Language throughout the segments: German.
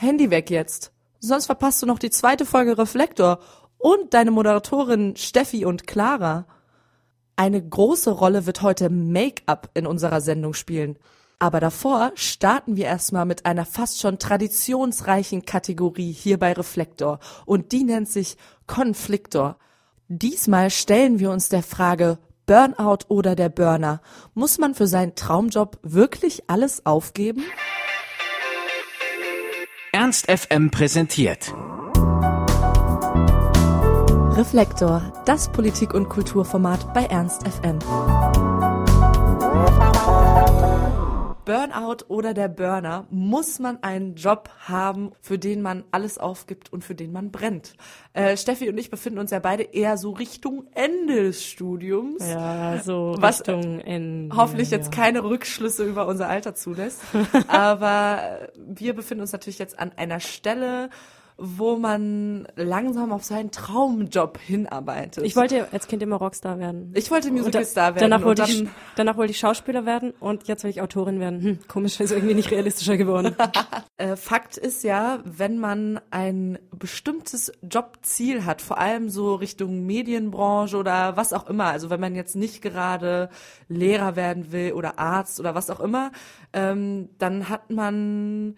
Handy weg jetzt. Sonst verpasst du noch die zweite Folge Reflektor und deine Moderatorin Steffi und Clara. Eine große Rolle wird heute Make-up in unserer Sendung spielen. Aber davor starten wir erstmal mit einer fast schon traditionsreichen Kategorie hier bei Reflektor und die nennt sich Konfliktor. Diesmal stellen wir uns der Frage Burnout oder der Burner. Muss man für seinen Traumjob wirklich alles aufgeben? Ernst FM präsentiert. Reflektor, das Politik- und Kulturformat bei Ernst FM. Burnout oder der Burner, muss man einen Job haben, für den man alles aufgibt und für den man brennt. Äh, Steffi und ich befinden uns ja beide eher so Richtung Ende des Studiums. Ja, so was Richtung Ende. Hoffentlich ja. jetzt keine Rückschlüsse über unser Alter zulässt. Aber wir befinden uns natürlich jetzt an einer Stelle, wo man langsam auf seinen Traumjob hinarbeitet. Ich wollte als Kind immer Rockstar werden. ich wollte Musicalstar werden. Danach wollte, ich, danach wollte ich Schauspieler werden und jetzt will ich Autorin werden. Hm, komisch, ist irgendwie nicht realistischer geworden. Äh, Fakt ist ja, wenn man ein bestimmtes Jobziel hat, vor allem so Richtung Medienbranche oder was auch immer, also wenn man jetzt nicht gerade Lehrer werden will oder Arzt oder was auch immer, ähm, dann hat man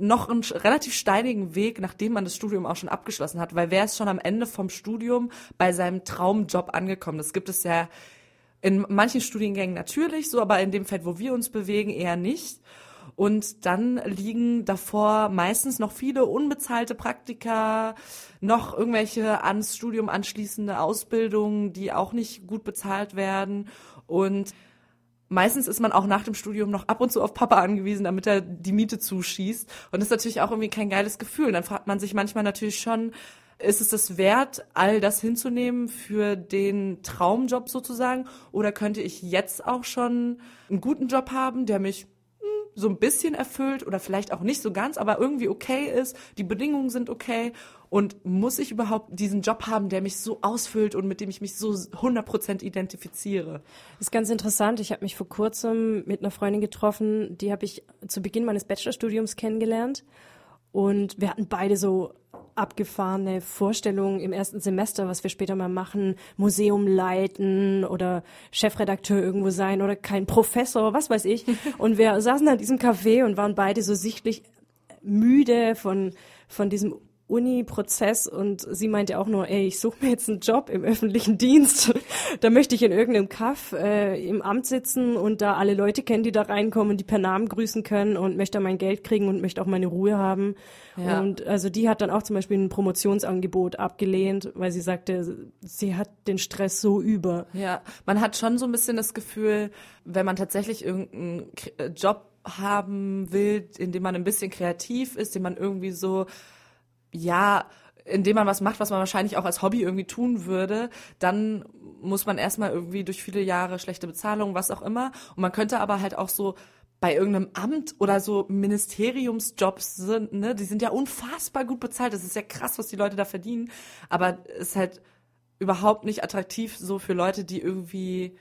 noch einen relativ steinigen Weg, nachdem man das Studium auch schon abgeschlossen hat, weil wer ist schon am Ende vom Studium bei seinem Traumjob angekommen? Das gibt es ja in manchen Studiengängen natürlich, so aber in dem Feld, wo wir uns bewegen, eher nicht. Und dann liegen davor meistens noch viele unbezahlte Praktika, noch irgendwelche ans Studium anschließende Ausbildungen, die auch nicht gut bezahlt werden. Und meistens ist man auch nach dem Studium noch ab und zu auf Papa angewiesen, damit er die Miete zuschießt. Und das ist natürlich auch irgendwie kein geiles Gefühl. Dann fragt man sich manchmal natürlich schon, ist es das wert, all das hinzunehmen für den Traumjob sozusagen? Oder könnte ich jetzt auch schon einen guten Job haben, der mich so ein bisschen erfüllt oder vielleicht auch nicht so ganz, aber irgendwie okay ist, die Bedingungen sind okay und muss ich überhaupt diesen Job haben, der mich so ausfüllt und mit dem ich mich so 100% identifiziere? ist ganz interessant. Ich habe mich vor kurzem mit einer Freundin getroffen, die habe ich zu Beginn meines Bachelorstudiums kennengelernt. Und wir hatten beide so abgefahrene Vorstellungen im ersten Semester, was wir später mal machen, Museum leiten oder Chefredakteur irgendwo sein oder kein Professor, was weiß ich. Und wir saßen an diesem Café und waren beide so sichtlich müde von, von diesem Uni-Prozess und sie meinte auch nur, ey, ich suche mir jetzt einen Job im öffentlichen Dienst. da möchte ich in irgendeinem Kaff äh, im Amt sitzen und da alle Leute kennen, die da reinkommen, die per Namen grüßen können und möchte mein Geld kriegen und möchte auch meine Ruhe haben. Ja. Und also die hat dann auch zum Beispiel ein Promotionsangebot abgelehnt, weil sie sagte, sie hat den Stress so über. Ja, man hat schon so ein bisschen das Gefühl, wenn man tatsächlich irgendeinen äh, Job haben will, in dem man ein bisschen kreativ ist, den man irgendwie so, ja, in dem man was macht, was man wahrscheinlich auch als Hobby irgendwie tun würde, dann muss man erstmal irgendwie durch viele Jahre schlechte Bezahlung, was auch immer. Und man könnte aber halt auch so bei irgendeinem Amt oder so Ministeriumsjobs sind, ne, die sind ja unfassbar gut bezahlt. Das ist ja krass, was die Leute da verdienen. Aber es ist halt überhaupt nicht attraktiv so für Leute, die irgendwie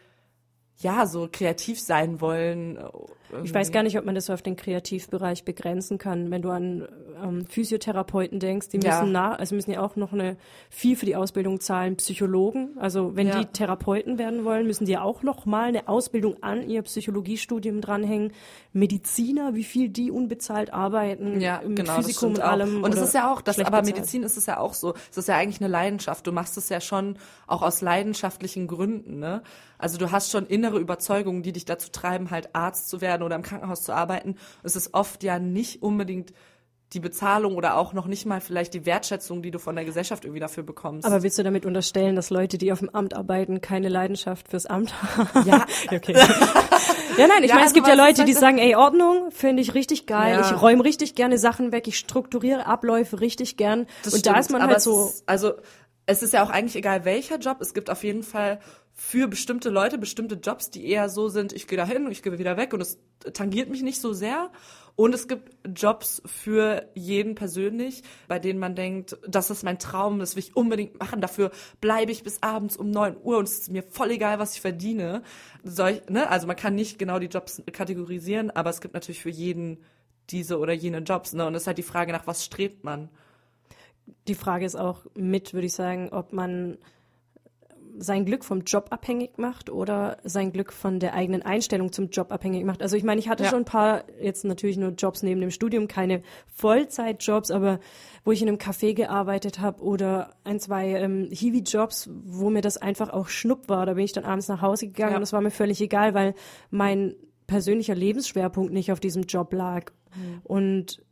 ja so kreativ sein wollen. Ich weiß gar nicht, ob man das so auf den Kreativbereich begrenzen kann. Wenn du an ähm, Physiotherapeuten denkst, die Ja. müssen nach, also müssen ja auch noch eine viel für die Ausbildung zahlen. Psychologen, also wenn Ja. die Therapeuten werden wollen, müssen die ja auch noch mal eine Ausbildung an ihr Psychologiestudium dranhängen. Mediziner, wie viel die unbezahlt arbeiten, Ja, im genau. Physikum und allem. Und es ist ja auch, das, aber bezahlt. Medizin ist es ja auch so. Es ist ja eigentlich eine Leidenschaft. Du machst es ja schon auch aus leidenschaftlichen Gründen, ne? Also du hast schon innere Überzeugungen, die dich dazu treiben, halt Arzt zu werden oder im Krankenhaus zu arbeiten. Es ist oft ja nicht unbedingt die Bezahlung oder auch noch nicht mal vielleicht die Wertschätzung, die du von der Gesellschaft irgendwie dafür bekommst. Aber willst du damit unterstellen, dass Leute, die auf dem Amt arbeiten, keine Leidenschaft fürs Amt haben? ja, Okay. ja, nein, ich Ja, meine, es also gibt ja Leute, die sagen, ey, Ordnung finde ich richtig geil, Ja. ich räume richtig gerne Sachen weg, ich strukturiere Abläufe richtig gern. Das und da stimmt, ist man aber halt so, Ist, also es ist ja auch eigentlich egal welcher Job. Es gibt auf jeden Fall für bestimmte Leute bestimmte Jobs, die eher so sind, ich gehe da hin und ich gehe wieder weg und es tangiert mich nicht so sehr. Und es gibt Jobs für jeden persönlich, bei denen man denkt, das ist mein Traum, das will ich unbedingt machen. Dafür bleibe ich bis abends um 9 Uhr und es ist mir voll egal, was ich verdiene. Solch, ne? Also man kann nicht genau die Jobs kategorisieren, aber es gibt natürlich für jeden diese oder jene Jobs. Ne? Und es ist halt die Frage, nach was strebt man? Die Frage ist auch mit, würde ich sagen, ob man sein Glück vom Job abhängig macht oder sein Glück von der eigenen Einstellung zum Job abhängig macht. Also ich meine, ich hatte Ja. schon ein paar, jetzt natürlich nur Jobs neben dem Studium, keine Vollzeitjobs, aber wo ich in einem Café gearbeitet habe oder ein, zwei ähm, Hiwi-Jobs, wo mir das einfach auch schnupp war. Da bin ich dann abends nach Hause gegangen Ja. und das war mir völlig egal, weil mein persönlicher Lebensschwerpunkt nicht auf diesem Job lag. Mhm. Und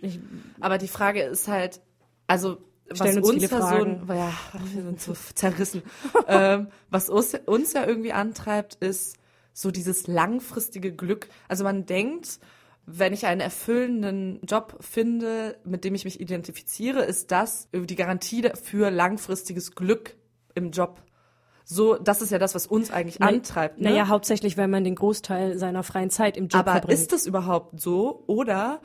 ich, Aber die Frage ist halt, also was uns so, Fragen. ein- ja, wir sind so zerrissen. ähm, was uns, uns ja irgendwie antreibt, ist so dieses langfristige Glück. Also man denkt, wenn ich einen erfüllenden Job finde, mit dem ich mich identifiziere, ist das die Garantie für langfristiges Glück im Job. So, das ist ja das, was uns eigentlich antreibt. Ne? Naja, hauptsächlich, weil man den Großteil seiner freien Zeit im Job Aber verbringt. ist das überhaupt so? Oder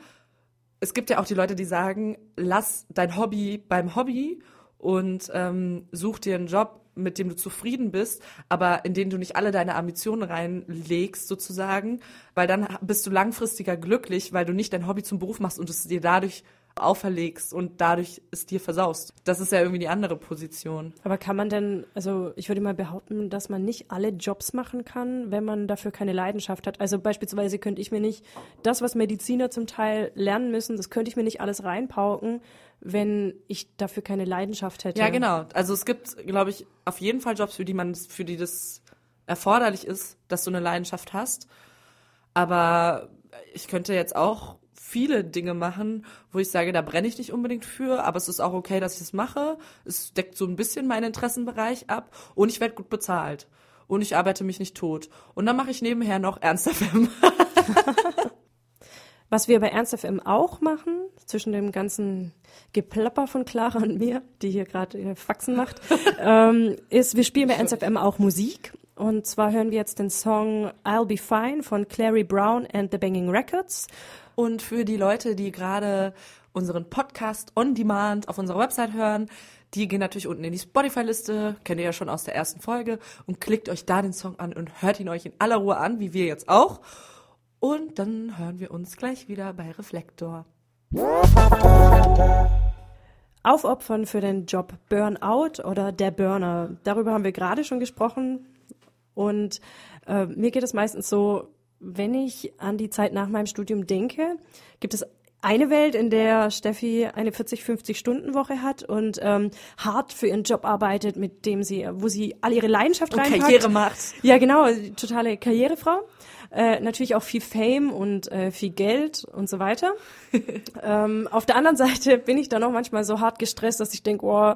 es gibt ja auch die Leute, die sagen, lass dein Hobby beim Hobby und ähm, such dir einen Job, mit dem du zufrieden bist, aber in den du nicht alle deine Ambitionen reinlegst, sozusagen, weil dann bist du langfristiger glücklich, weil du nicht dein Hobby zum Beruf machst und es dir dadurch auferlegst und dadurch es dir versaust. Das ist ja irgendwie die andere Position. Aber kann man denn, also ich würde mal behaupten, dass man nicht alle Jobs machen kann, wenn man dafür keine Leidenschaft hat. Also beispielsweise könnte ich mir nicht das, was Mediziner zum Teil lernen müssen, das könnte ich mir nicht alles reinpauken, wenn ich dafür keine Leidenschaft hätte. Ja, genau. Also es gibt, glaube ich, auf jeden Fall Jobs, für die man, für die das erforderlich ist, dass du eine Leidenschaft hast. Aber ich könnte jetzt auch viele Dinge machen, wo ich sage, da brenne ich nicht unbedingt für, aber es ist auch okay, dass ich es mache. Es deckt so ein bisschen meinen Interessenbereich ab und ich werde gut bezahlt. Und ich arbeite mich nicht tot. Und dann mache ich nebenher noch Ernst FM. Was wir bei Ernst FM auch machen, zwischen dem ganzen Geplapper von Clara und mir, die hier gerade ihre Faxen macht, ähm, ist, wir spielen bei Ernst FM auch Musik. Und zwar hören wir jetzt den Song I'll Be Fine von Clary Brown and the Banging Records. Und für die Leute, die gerade unseren Podcast on Demand auf unserer Website hören, die gehen natürlich unten in die Spotify-Liste, kennt ihr ja schon aus der ersten Folge, und klickt euch da den Song an und hört ihn euch in aller Ruhe an, wie wir jetzt auch. Und dann hören wir uns gleich wieder bei Reflektor. Aufopfern für den Job Burnout oder der Burner. Darüber haben wir gerade schon gesprochen. Und äh, mir geht es meistens so, wenn ich an die Zeit nach meinem Studium denke, gibt es eine Welt, in der Steffi eine 40-50-Stunden-Woche hat und ähm, hart für ihren Job arbeitet, mit dem sie, wo sie all ihre Leidenschaft Und reinpackt. Karriere macht. Ja, genau, totale Karrierefrau. Äh, natürlich auch viel Fame und äh, viel Geld und so weiter. ähm, auf der anderen Seite bin ich dann auch manchmal so hart gestresst, dass ich denke, oh,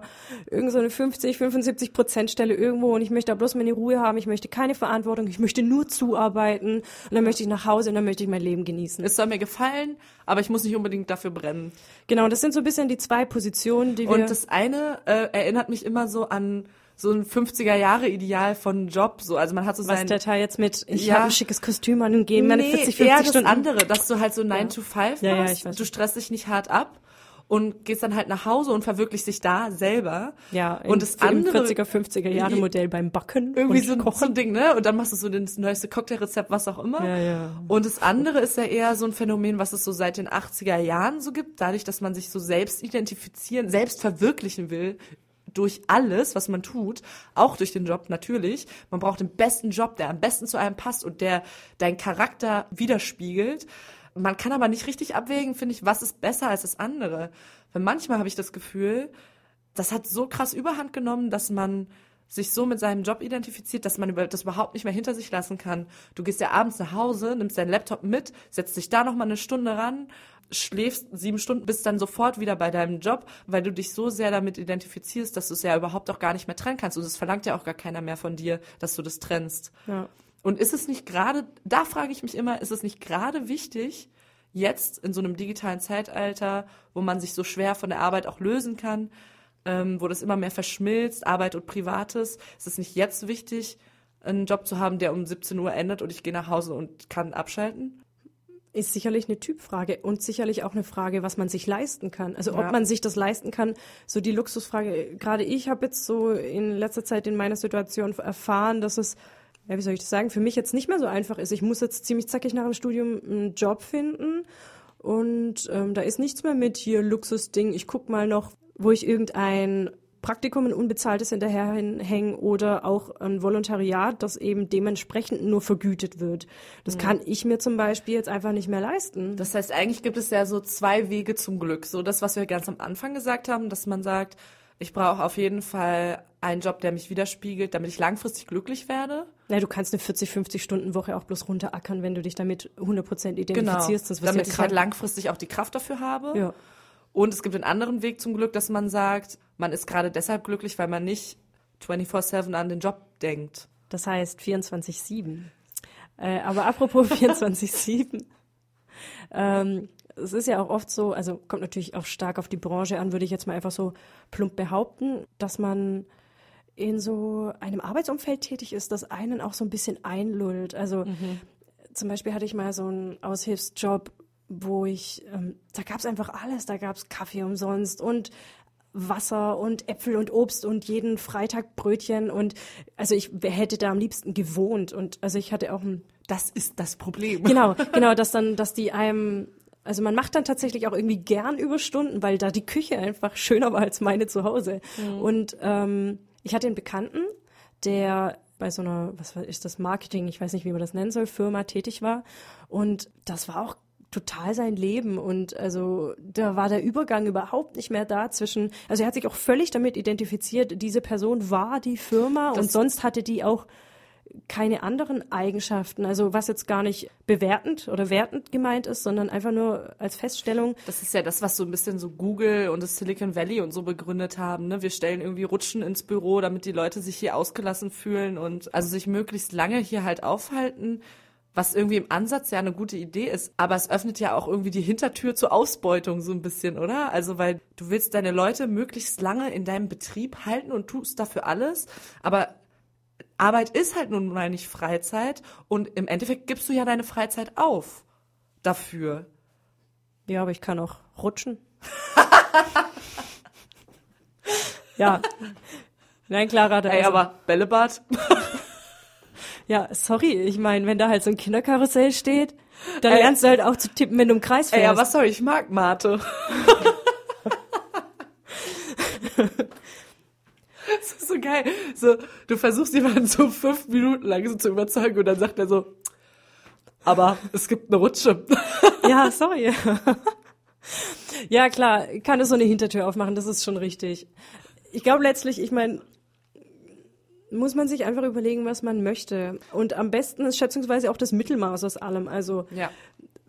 irgend so eine 50, 75 Prozent Stelle irgendwo und ich möchte da bloß meine Ruhe haben, ich möchte keine Verantwortung, ich möchte nur zuarbeiten und dann möchte ich nach Hause und dann möchte ich mein Leben genießen. Es soll mir gefallen, aber ich muss nicht unbedingt dafür brennen. Genau, das sind so ein bisschen die zwei Positionen, die wir... Und das eine äh, erinnert mich immer so an so ein 50er-Jahre-Ideal von Job. So, also man hat so was sein der Teil jetzt mit, ich Ja. habe ein schickes Kostüm an und gehe meine nee, 40, eher 50 das Stunden. andere, dass du halt so 9 to 5 Ja, ja, machst. weiß. du stresst dich nicht hart ab und gehst dann halt nach Hause und verwirklichst dich da selber. Ja, und das im andere 40er, 50er Jahre Modell beim Backen irgendwie so ein, Kochen. so ein Ding, ne? Und dann machst du so das neueste Cocktailrezept, was auch immer. Ja, ja. Und das andere ist ja eher so ein Phänomen, was es so seit den 80er Jahren so gibt, dadurch, dass man sich so selbst identifizieren, selbst verwirklichen will durch alles, was man tut, auch durch den Job natürlich. Man braucht den besten Job, der am besten zu einem passt und der deinen Charakter widerspiegelt. Man kann aber nicht richtig abwägen, finde ich, was ist besser als das andere. Weil manchmal habe ich das Gefühl, das hat so krass überhand genommen, dass man sich so mit seinem Job identifiziert, dass man das überhaupt nicht mehr hinter sich lassen kann. Du gehst ja abends nach Hause, nimmst deinen Laptop mit, setzt dich da noch mal eine Stunde ran, schläfst sieben Stunden, bist dann sofort wieder bei deinem Job, weil du dich so sehr damit identifizierst, dass du es ja überhaupt auch gar nicht mehr trennen kannst. Und es verlangt ja auch gar keiner mehr von dir, dass du das trennst. Ja. Und ist es nicht gerade, da frage ich mich immer, ist es nicht gerade wichtig, jetzt in so einem digitalen Zeitalter, wo man sich so schwer von der Arbeit auch lösen kann, ähm, wo das immer mehr verschmilzt, Arbeit und Privates, ist es nicht jetzt wichtig, einen Job zu haben, der um 17 Uhr endet und ich gehe nach Hause und kann abschalten? Ist sicherlich eine Typfrage und sicherlich auch eine Frage, was man sich leisten kann. Also Ja. ob man sich das leisten kann, so die Luxusfrage. Gerade ich habe jetzt so in letzter Zeit in meiner Situation erfahren, dass es, ja, wie soll ich das sagen, für mich jetzt nicht mehr so einfach ist. Ich muss jetzt ziemlich zackig nach dem Studium einen Job finden und ähm, da ist nichts mehr mit hier Luxusding. Ich guck mal noch, wo ich irgendein Praktikum, ein unbezahltes hinterherhängen oder auch ein Volontariat, das eben dementsprechend nur vergütet wird. Das kann ich mir zum Beispiel jetzt einfach nicht mehr leisten. Das heißt, eigentlich gibt es ja so zwei Wege zum Glück. So das, was wir ganz am Anfang gesagt haben, dass man sagt, ich brauche auf jeden Fall einen Job, der mich widerspiegelt, damit ich langfristig glücklich werde. Ja, du kannst eine 40, 50 Stunden Woche auch bloß runterackern, wenn du dich damit 100% Genau, identifizierst. Das wirst damit ja ich halt langfristig auch die Kraft dafür habe. Ja. Und es gibt einen anderen Weg zum Glück, dass man sagt, man ist gerade deshalb glücklich, weil man nicht 24-7 an den Job denkt. Das heißt 24-7. Äh, aber apropos 24-7. Ähm, es ist ja auch oft so, also kommt natürlich auch stark auf die Branche an, würde ich jetzt mal einfach so plump behaupten, dass man in so einem Arbeitsumfeld tätig ist, das einen auch so ein bisschen einlullt. Also zum Beispiel hatte ich mal so einen Aushilfsjob, wo ich, ähm, da gab es einfach alles, da gab es Kaffee umsonst und Wasser und Äpfel und Obst und jeden Freitag Brötchen und also ich hätte da am liebsten gewohnt und also ich hatte auch ein Das ist das Problem. Genau, genau, dass dann, dass die einem, also man macht dann tatsächlich auch irgendwie gern Überstunden, weil da die Küche einfach schöner war als meine zu Hause. Und ähm, ich hatte einen Bekannten, der bei so einer, was ist das, Marketing, ich weiß nicht, wie man das nennen soll, Firma tätig war. Und das war auch total sein Leben und also da war der Übergang überhaupt nicht mehr da zwischen, also er hat sich auch völlig damit identifiziert, diese Person war die Firma und Das- sonst hatte die auch keine anderen Eigenschaften, also was jetzt gar nicht bewertend oder wertend gemeint ist, sondern einfach nur als Feststellung. Das ist ja das, was so ein bisschen so Google und das Silicon Valley und so begründet haben. Ne? Wir stellen irgendwie Rutschen ins Büro, damit die Leute sich hier ausgelassen fühlen und also sich möglichst lange hier halt aufhalten, was irgendwie im Ansatz ja eine gute Idee ist. Aber es öffnet ja auch irgendwie die Hintertür zur Ausbeutung so ein bisschen, oder? Also weil du willst deine Leute möglichst lange in deinem Betrieb halten und tust dafür alles, aber Arbeit ist halt nun mal nicht Freizeit und im Endeffekt gibst du ja deine Freizeit auf dafür. Ja, aber ich kann auch rutschen. ja. Nein, Clara, da Ey, also- aber Bällebad? Ja, sorry, ich meine, wenn da halt so ein Kinderkarussell steht, dann Ey. lernst du halt auch zu tippen, wenn du im Kreis fährst. Ey, aber sorry, ich mag Mate. Das ist so geil. So, du versuchst jemanden so fünf Minuten lang so zu überzeugen und dann sagt er so, aber es gibt eine Rutsche. Ja, sorry. ja, klar, kann es so eine Hintertür aufmachen, das ist schon richtig. Ich glaube letztlich, ich meine, muss man sich einfach überlegen, was man möchte. Und am besten ist schätzungsweise auch das Mittelmaß aus allem. Also, Ja.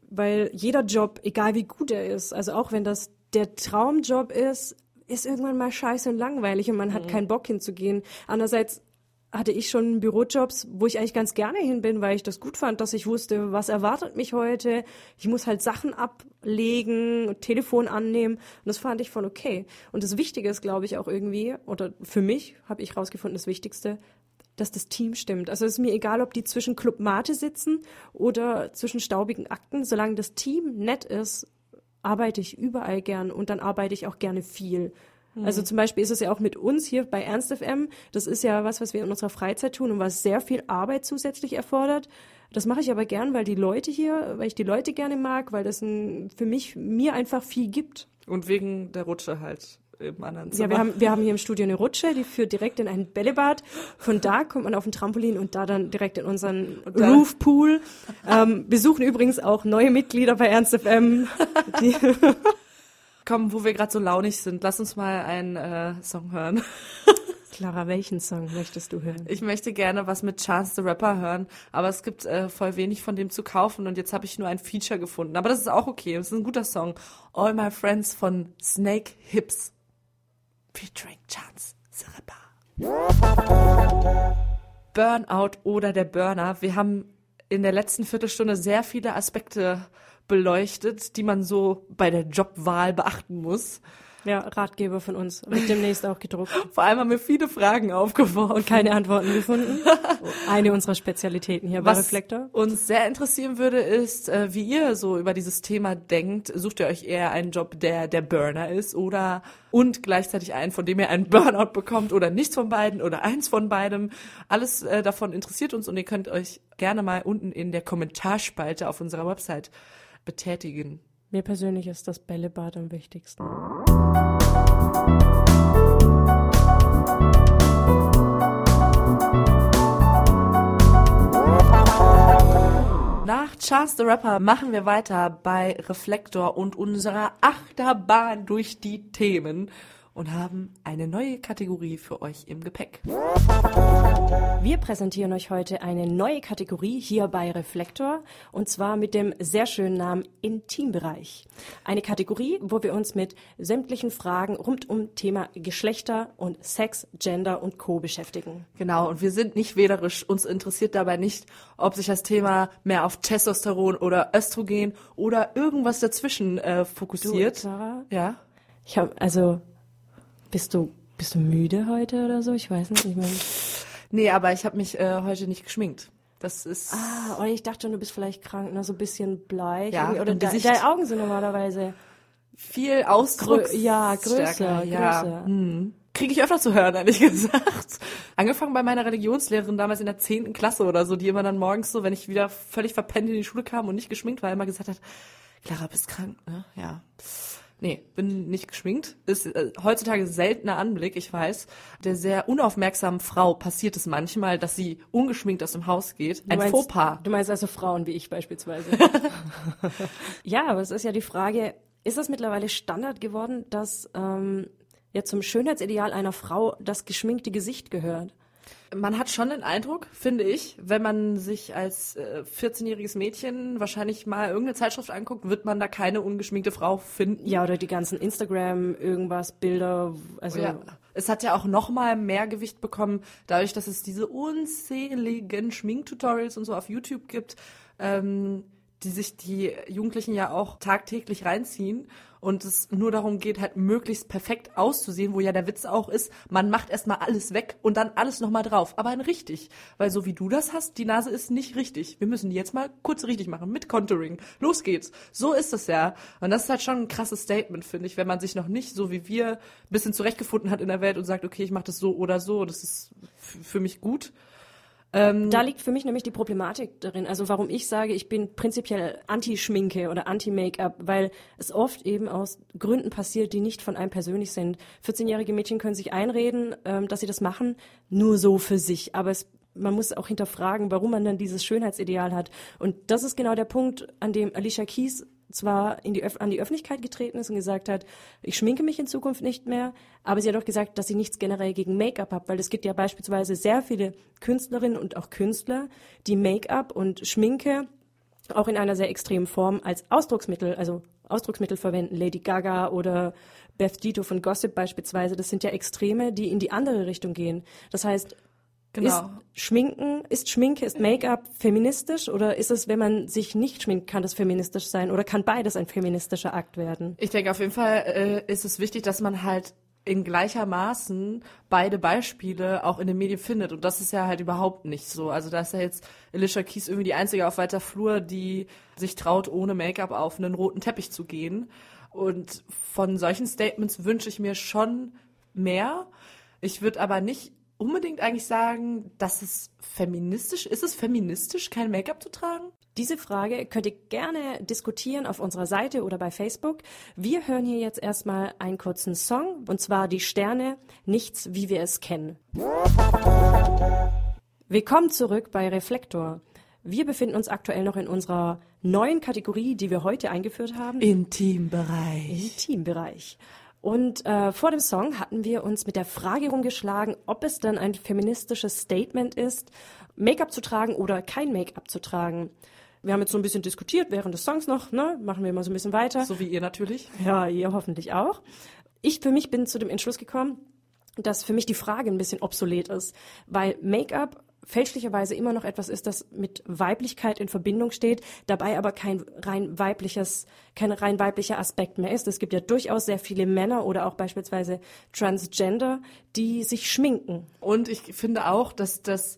weil jeder Job, egal wie gut er ist, also auch wenn das der Traumjob ist, ist irgendwann mal scheiße und langweilig und man hat keinen Bock hinzugehen. Andererseits hatte ich schon Bürojobs, wo ich eigentlich ganz gerne hin bin, weil ich das gut fand, dass ich wusste, was erwartet mich heute. Ich muss halt Sachen ablegen, Telefon annehmen und das fand ich voll okay. Und das Wichtige ist, glaube ich, auch irgendwie, oder für mich habe ich rausgefunden, das Wichtigste, dass das Team stimmt. Also es ist mir egal, ob die zwischen Club Mate sitzen oder zwischen staubigen Akten, solange das Team nett ist, arbeite ich überall gern und dann arbeite ich auch gerne viel. Also zum Beispiel ist es ja auch mit uns hier bei Ernst FM, das ist ja was, was wir in unserer Freizeit tun und was sehr viel Arbeit zusätzlich erfordert. Das mache ich aber gern, weil die Leute hier, weil ich die Leute gerne mag, weil das ein, für mich, mir einfach viel gibt. Und wegen der Rutsche halt im anderen Zimmer. Ja, wir haben, wir haben hier im Studio eine Rutsche, die führt direkt in ein Bällebad. Von da kommt man auf ein Trampolin und da dann direkt in unseren Roofpool. Ähm, wir suchen übrigens auch neue Mitglieder bei Ernst FM. Komm, wo wir gerade so launig sind, lass uns mal einen äh, Song hören. Clara, welchen Song möchtest du hören? Ich möchte gerne was mit Chance the Rapper hören, aber es gibt äh, voll wenig von dem zu kaufen und jetzt habe ich nur ein Feature gefunden. Aber das ist auch okay, das ist ein guter Song. All My Friends von Snake Hips. Featuring Chance the Rapper. Burnout oder der Burner. Wir haben in der letzten Viertelstunde sehr viele Aspekte beleuchtet, die man so bei der Jobwahl beachten muss. Ja, Ratgeber von uns. Wird demnächst auch gedruckt. Vor allem haben wir viele Fragen aufgeworfen. Keine Antworten gefunden. Eine unserer Spezialitäten hier bei Was Reflektor. uns sehr interessieren würde, ist, äh, wie ihr so über dieses Thema denkt. Sucht ihr euch eher einen Job, der der Burner ist oder und gleichzeitig einen, von dem ihr einen Burnout bekommt oder nichts von beiden oder eins von beidem. Alles äh, davon interessiert uns und ihr könnt euch gerne mal unten in der Kommentarspalte auf unserer Website betätigen. Mir persönlich ist das Bällebad am wichtigsten. Nach Chance the Rapper machen wir weiter bei Reflektor und unserer Achterbahn durch die Themen und haben eine neue Kategorie für euch im Gepäck. Wir präsentieren euch heute eine neue Kategorie hier bei Reflektor und zwar mit dem sehr schönen Namen Intimbereich. Eine Kategorie, wo wir uns mit sämtlichen Fragen rund um Thema Geschlechter und Sex, Gender und Co. beschäftigen. Genau, und wir sind nicht wählerisch. Uns interessiert dabei nicht, ob sich das Thema mehr auf Testosteron oder Östrogen oder irgendwas dazwischen äh, fokussiert. Du, Sarah? Ja. Ich habe also bist du bist du müde heute oder so? Ich weiß nicht. Ich mein, Nee, aber ich habe mich äh, heute nicht geschminkt. Das ist. ah, oder ich dachte schon, du bist vielleicht krank, ne? so ein bisschen bleich. Ja, oder de Gesicht. deine Augen sind normalerweise viel Ausdruck. Ja, größer, ja. größer. Hm. Kriege ich öfter zu hören, ehrlich gesagt. Angefangen bei meiner Religionslehrerin damals in der zehnten Klasse oder so, die immer dann morgens so, wenn ich wieder völlig verpennt in die Schule kam und nicht geschminkt war, immer gesagt hat, Clara, bist krank, ne? Ja. Nee, bin nicht geschminkt. Ist äh, heutzutage seltener Anblick, ich weiß. Der sehr unaufmerksamen Frau passiert es manchmal, dass sie ungeschminkt aus dem Haus geht. Du Ein meinst, Fauxpas. Du meinst also Frauen wie ich beispielsweise. ja, aber es ist ja die Frage, ist das mittlerweile Standard geworden, dass ähm, ja zum Schönheitsideal einer Frau das geschminkte Gesicht gehört? Man hat schon den Eindruck, finde ich, wenn man sich als äh, 14-jähriges Mädchen wahrscheinlich mal irgendeine Zeitschrift anguckt, wird man da keine ungeschminkte Frau finden. Ja, oder die ganzen Instagram, irgendwas, Bilder, also Ja. Es hat ja auch noch mal mehr Gewicht bekommen, dadurch, dass es diese unzähligen Schminktutorials und so auf YouTube gibt, ähm, die sich die Jugendlichen ja auch tagtäglich reinziehen und es nur darum geht, halt möglichst perfekt auszusehen, wo ja der Witz auch ist, man macht erstmal alles weg und dann alles nochmal drauf, aber ein richtig, weil so wie du das hast, die Nase ist nicht richtig. Wir müssen die jetzt mal kurz richtig machen mit Contouring. Los geht's. So ist es ja und das ist halt schon ein krasses Statement, finde ich, wenn man sich noch nicht so wie wir ein bisschen zurechtgefunden hat in der Welt und sagt, okay, ich mache das so oder so, das ist für mich gut. Ähm, Da liegt für mich nämlich die Problematik darin. Also warum ich sage, ich bin prinzipiell anti-Schminke oder anti-Make-up, weil es oft eben aus Gründen passiert, die nicht von einem persönlich sind. 14-jährige Mädchen können sich einreden, ähm, dass sie das machen, nur so für sich. Aber es, man muss auch hinterfragen, warum man dann dieses Schönheitsideal hat. Und das ist genau der Punkt, an dem Alicia Keys zwar in die an die Öffentlichkeit getreten ist und gesagt hat, ich schminke mich in Zukunft nicht mehr, aber sie hat auch gesagt, dass sie nichts generell gegen Make-up hat, weil es gibt ja beispielsweise sehr viele Künstlerinnen und auch Künstler, die Make-up und Schminke auch in einer sehr extremen Form als Ausdrucksmittel, also Ausdrucksmittel verwenden. Lady Gaga oder Beth Dito von Gossip beispielsweise, das sind ja Extreme, die in die andere Richtung gehen. Das heißt, Genau. ist Schminken, ist Schminke, ist Make-up feministisch oder ist es, wenn man sich nicht schminkt, kann das feministisch sein oder kann beides ein feministischer Akt werden? Ich denke, auf jeden Fall äh, ist es wichtig, dass man halt in gleichermaßen beide Beispiele auch in den Medien findet. Und das ist ja halt überhaupt nicht so. Also da ist ja jetzt Alicia Keys irgendwie die einzige auf weiter Flur, die sich traut, ohne Make-up auf einen roten Teppich zu gehen. Und von solchen Statements wünsche ich mir schon mehr. Ich würde aber nicht unbedingt eigentlich sagen, dass es feministisch ist. Es feministisch, kein Make-up zu tragen? Diese Frage könnt ihr gerne diskutieren auf unserer Seite oder bei Facebook. Wir hören hier jetzt erstmal einen kurzen Song, und zwar die Sterne, nichts wie wir es kennen. Willkommen zurück bei Reflektor. Wir befinden uns aktuell noch in unserer neuen Kategorie, die wir heute eingeführt haben. Intimbereich. Intimbereich. Und äh, vor dem Song hatten wir uns mit der Frage rumgeschlagen, ob es denn ein feministisches Statement ist, Make-up zu tragen oder kein Make-up zu tragen. Wir haben jetzt so ein bisschen diskutiert während des Songs noch, ne? Machen wir mal so ein bisschen weiter. So wie ihr natürlich. Ja, ihr hoffentlich auch. Ich für mich bin zu dem Entschluss gekommen, dass für mich die Frage ein bisschen obsolet ist, weil Make-up fälschlicherweise immer noch etwas ist, das mit Weiblichkeit in Verbindung steht, dabei aber kein rein weibliches, kein rein weiblicher Aspekt mehr ist. Es gibt ja durchaus sehr viele Männer oder auch beispielsweise Transgender, die sich schminken. Und ich finde auch, dass das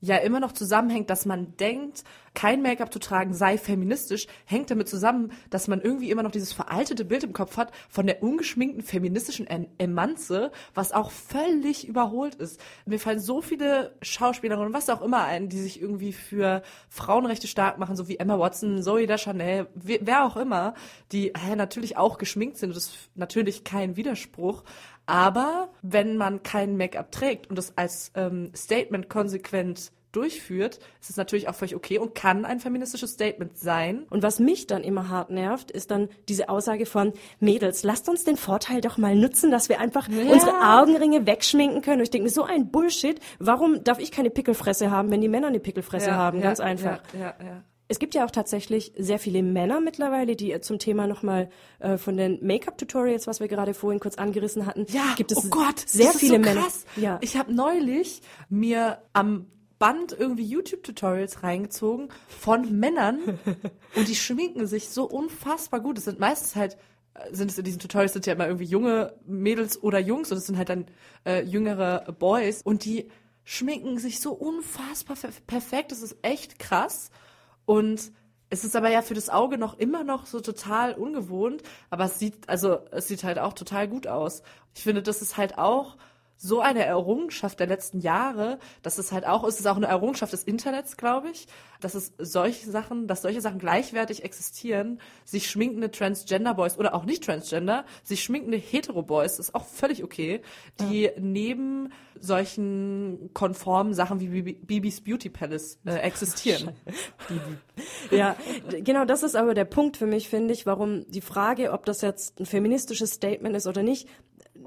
ja immer noch zusammenhängt, dass man denkt, kein Make-up zu tragen sei feministisch, hängt damit zusammen, dass man irgendwie immer noch dieses veraltete Bild im Kopf hat von der ungeschminkten feministischen Emanze, was auch völlig überholt ist. Mir fallen so viele Schauspielerinnen und was auch immer ein, die sich irgendwie für Frauenrechte stark machen, so wie Emma Watson, Zoe Deschanel, wer auch immer, die äh, natürlich auch geschminkt sind. Das ist natürlich kein Widerspruch. Aber wenn man kein Make-up trägt und das als ähm, Statement konsequent durchführt, ist es natürlich auch völlig okay und kann ein feministisches Statement sein. Und was mich dann immer hart nervt, ist dann diese Aussage von Mädels, lasst uns den Vorteil doch mal nutzen, dass wir einfach ja. unsere Augenringe wegschminken können. Und ich denke mir, so ein Bullshit. Warum darf ich keine Pickelfresse haben, wenn die Männer eine Pickelfresse ja, haben? Ganz einfach. Ja, ja, ja. Es gibt ja auch tatsächlich sehr viele Männer mittlerweile, die zum Thema nochmal äh, von den Make-up-Tutorials, was wir gerade vorhin kurz angerissen hatten, ja, gibt es oh Gott, sehr viele so Männer. Ja. Ich habe neulich mir am Band irgendwie YouTube-Tutorials reingezogen von Männern und die schminken sich so unfassbar gut. Es sind meistens halt äh, sind es in diesen Tutorials sind ja immer irgendwie junge Mädels oder Jungs und es sind halt dann äh, jüngere Boys und die schminken sich so unfassbar perfekt. Das ist echt krass und es ist aber ja für das Auge noch immer noch so total ungewohnt, aber es sieht also es sieht halt auch total gut aus. Ich finde, das ist halt auch so eine Errungenschaft der letzten Jahre, dass es halt auch, es ist auch eine Errungenschaft des Internets, glaube ich, dass es solche Sachen, dass solche Sachen gleichwertig existieren, sich schminkende Transgender Boys oder auch nicht Transgender, sich schminkende Hetero Boys, ist auch völlig okay, die ja. neben solchen konformen Sachen wie Bibis Beauty Palace äh, existieren. ja, genau, das ist aber der Punkt für mich, finde ich, warum die Frage, ob das jetzt ein feministisches Statement ist oder nicht,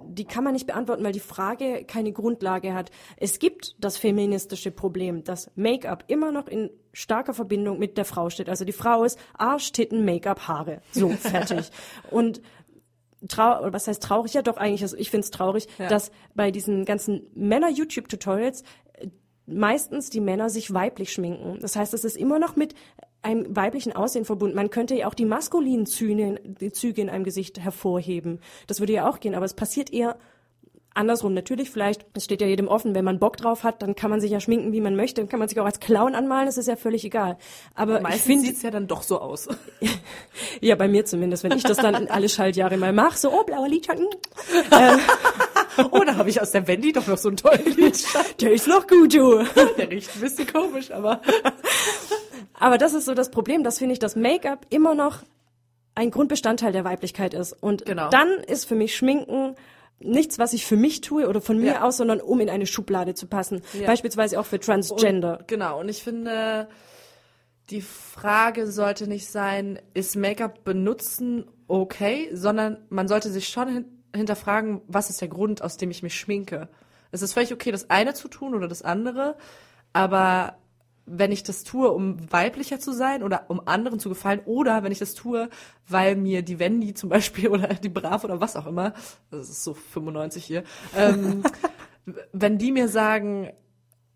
die kann man nicht beantworten, weil die Frage keine Grundlage hat. Es gibt das feministische Problem, dass Make-up immer noch in starker Verbindung mit der Frau steht. Also die Frau ist Arsch, Titten, Make-up, Haare. So, fertig. Und trau was heißt traurig? Ja, doch eigentlich, also ich finde es traurig, ja. dass bei diesen ganzen Männer-YouTube-Tutorials meistens die Männer sich weiblich schminken. Das heißt, es ist immer noch mit einem weiblichen Aussehen verbunden. Man könnte ja auch die maskulinen Züge, die Züge in einem Gesicht hervorheben. Das würde ja auch gehen, aber es passiert eher andersrum. Natürlich, vielleicht, es steht ja jedem offen, wenn man Bock drauf hat, dann kann man sich ja schminken, wie man möchte, dann kann man sich auch als Clown anmalen, das ist ja völlig egal. Aber meistens sieht's ja dann doch so aus. ja, bei mir zumindest, wenn ich das dann alle Schaltjahre mal mache, so, oh, blauer Lidschatten. äh, oh, da habe ich aus der Wendy doch noch so einen tollen Lidschatten. Der ist noch gut, du. Der riecht ein bisschen komisch, aber aber das ist so das Problem, dass finde ich, dass Make-up immer noch ein Grundbestandteil der Weiblichkeit ist. Und genau. dann ist für mich Schminken nichts, was ich für mich tue oder von mir ja. aus, sondern um in eine Schublade zu passen. Ja. Beispielsweise auch für Transgender. Und, genau. Und ich finde, die Frage sollte nicht sein, ist Make-up benutzen okay, sondern man sollte sich schon hin hinterfragen, was ist der Grund, aus dem ich mich schminke. Es ist völlig okay, das eine zu tun oder das andere, aber wenn ich das tue, um weiblicher zu sein oder um anderen zu gefallen oder wenn ich das tue, weil mir die Wendy zum Beispiel oder die Brav oder was auch immer, das ist so 95 hier, ähm, wenn die mir sagen,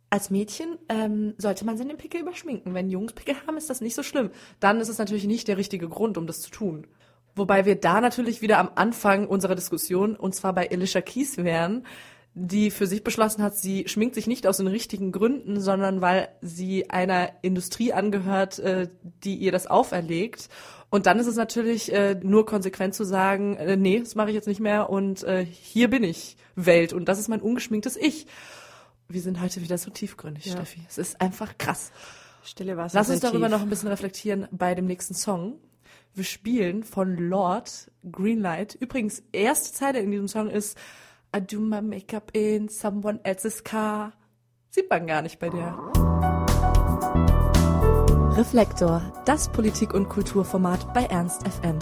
als Mädchen ähm, sollte man seinen Pickel überschminken. Wenn Jungs Pickel haben, ist das nicht so schlimm. Dann ist es natürlich nicht der richtige Grund, um das zu tun. Wobei wir da natürlich wieder am Anfang unserer Diskussion, und zwar bei Alicia Keys wären, die für sich beschlossen hat, sie schminkt sich nicht aus den richtigen Gründen, sondern weil sie einer Industrie angehört, äh, die ihr das auferlegt. Und dann ist es natürlich äh, nur konsequent zu sagen, äh, nee, das mache ich jetzt nicht mehr und äh, hier bin ich Welt und das ist mein ungeschminktes Ich. Wir sind heute wieder so tiefgründig, ja. Steffi. Es ist einfach krass. Stille Wasser. Lass uns darüber tief. noch ein bisschen reflektieren bei dem nächsten Song. Wir spielen von Lord Greenlight. Übrigens, erste Zeile in diesem Song ist I do my makeup in someone else's car. Sieht man gar nicht bei der. Reflektor, das Politik- und Kulturformat bei Ernst FM.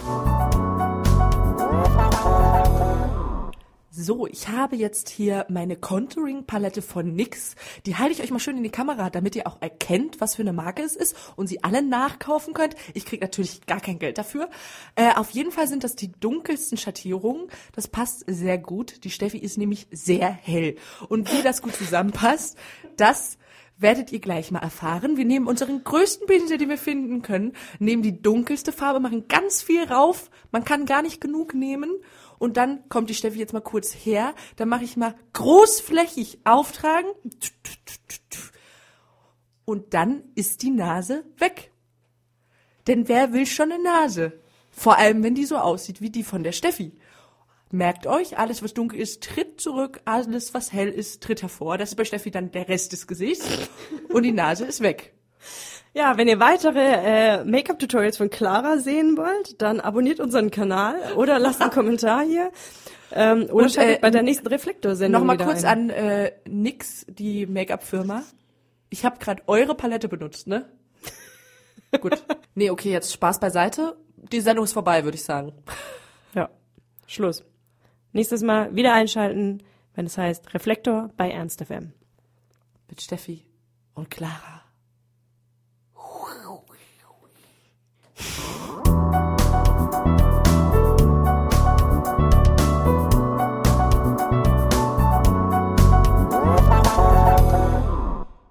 So, ich habe jetzt hier meine Contouring-Palette von NYX. Die halte ich euch mal schön in die Kamera, damit ihr auch erkennt, was für eine Marke es ist und sie alle nachkaufen könnt. Ich kriege natürlich gar kein Geld dafür. Äh, auf jeden Fall sind das die dunkelsten Schattierungen. Das passt sehr gut. Die Steffi ist nämlich sehr hell. Und wie das gut zusammenpasst, das werdet ihr gleich mal erfahren. Wir nehmen unseren größten Pinsel, den wir finden können, nehmen die dunkelste Farbe, machen ganz viel rauf. Man kann gar nicht genug nehmen und dann kommt die Steffi jetzt mal kurz her, dann mache ich mal großflächig auftragen und dann ist die Nase weg. Denn wer will schon eine Nase? Vor allem, wenn die so aussieht wie die von der Steffi. Merkt euch, alles was dunkel ist, tritt zurück, alles was hell ist, tritt hervor. Das ist bei Steffi dann der Rest des Gesichts und die Nase ist weg. Ja, wenn ihr weitere äh, Make-up-Tutorials von Clara sehen wollt, dann abonniert unseren Kanal oder lasst einen Kommentar hier. Ähm, oder Und, äh, bei der nächsten Reflektor-Sendung Nochmal kurz ein. an äh, Nix, die Make-up-Firma. Ich habe gerade eure Palette benutzt, ne? Gut. Nee, okay, jetzt Spaß beiseite. Die Sendung ist vorbei, würde ich sagen. Ja, Schluss. Nächstes Mal wieder einschalten, wenn es heißt Reflektor bei Ernst FM. Mit Steffi und Clara.